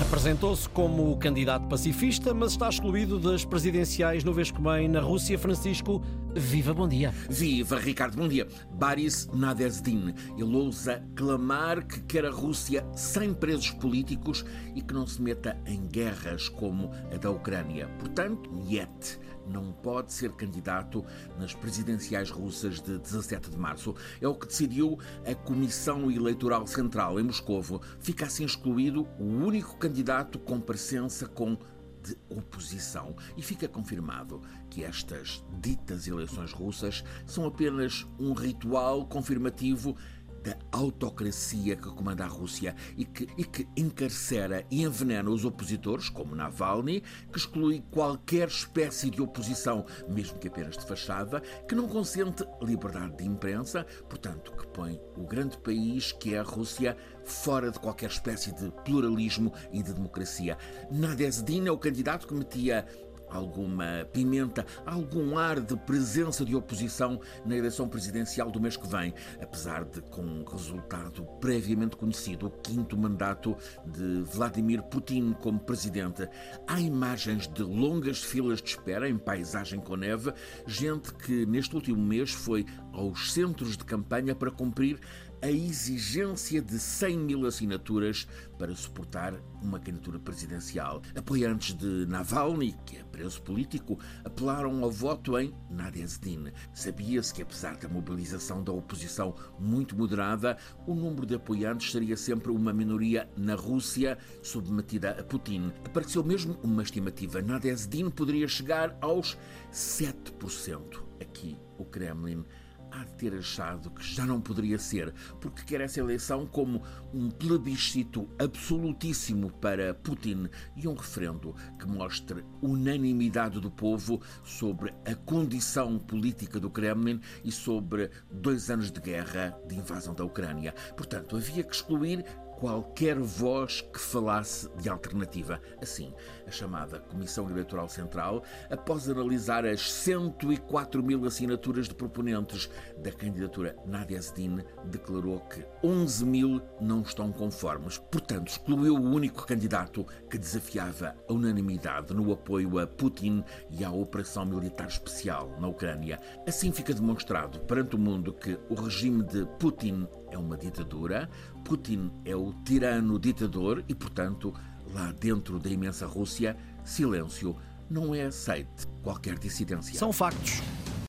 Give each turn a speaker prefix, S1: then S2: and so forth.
S1: Apresentou-se como candidato pacifista, mas está excluído das presidenciais no vem na Rússia. Francisco, viva, bom dia.
S2: Viva, Ricardo, bom dia. Boris Nadezhdin. Ele ousa clamar que quer a Rússia sem presos políticos e que não se meta em guerras como a da Ucrânia. Portanto, Niet não pode ser candidato nas presidenciais russas de 17 de março. É o que decidiu a Comissão Eleitoral Central em Moscovo. Fica assim excluído o único candidato com presença com de oposição. E fica confirmado que estas ditas eleições russas são apenas um ritual confirmativo da autocracia que comanda a Rússia e que, e que encarcera e envenena os opositores, como Navalny, que exclui qualquer espécie de oposição, mesmo que apenas de fachada, que não consente liberdade de imprensa, portanto, que põe o grande país que é a Rússia fora de qualquer espécie de pluralismo e de democracia. Nadezhdin é o candidato que metia alguma pimenta, algum ar de presença de oposição na eleição presidencial do mês que vem, apesar de com um resultado previamente conhecido, o quinto mandato de Vladimir Putin como presidente. Há imagens de longas filas de espera em paisagem com neve, gente que neste último mês foi aos centros de campanha para cumprir a exigência de 100 mil assinaturas para suportar uma candidatura presidencial. Apoiantes de Navalny, que é preso político, apelaram ao voto em Nadezhdin. Sabia-se que, apesar da mobilização da oposição muito moderada, o número de apoiantes seria sempre uma minoria na Rússia submetida a Putin. Apareceu mesmo uma estimativa. Nadezhdin poderia chegar aos 7%. Aqui, o Kremlin há de ter achado que já não poderia ser, porque quer essa eleição como um plebiscito absolutíssimo para Putin e um referendo que mostre unanimidade do povo sobre a condição política do Kremlin e sobre dois anos de guerra de invasão da Ucrânia. Portanto, havia que excluir qualquer voz que falasse de alternativa. Assim, a chamada Comissão Eleitoral Central, após analisar as 104 mil assinaturas de proponentes da candidatura Nadia Zedin, declarou que 11 mil não estão conformes. Portanto, excluiu o único candidato que desafiava a unanimidade no apoio a Putin e à operação militar especial na Ucrânia. Assim fica demonstrado perante o mundo que o regime de Putin é uma ditadura, Putin é o tirano ditador e, portanto, lá dentro da imensa Rússia, silêncio não é aceite qualquer dissidência.
S1: São factos.